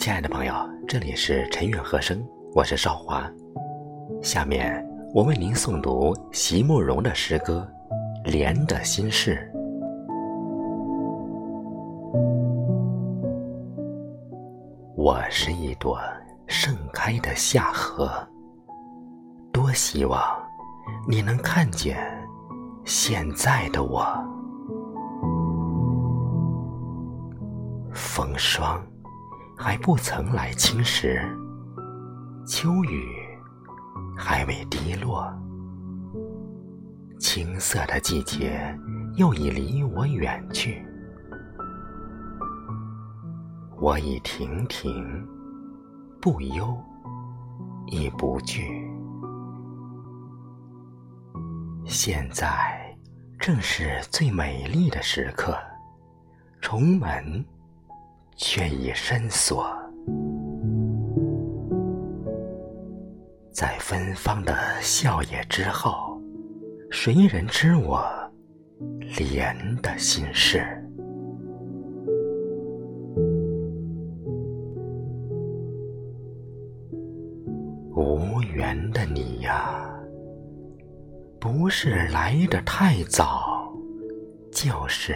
亲爱的朋友这里是陈远和声，我是少华。下面我为您诵读席慕容的诗歌《莲的心事》。我是一朵盛开的夏荷，多希望你能看见现在的我。风霜还不曾来侵蚀，秋雨还未滴落，青涩的季节又已离我远去。我已亭亭，不忧亦不惧。现在正是最美丽的时刻，重门。却已深锁，在芬芳的笑靥之后，谁人知我莲的心事？无缘的你呀，不是来得太早，就是。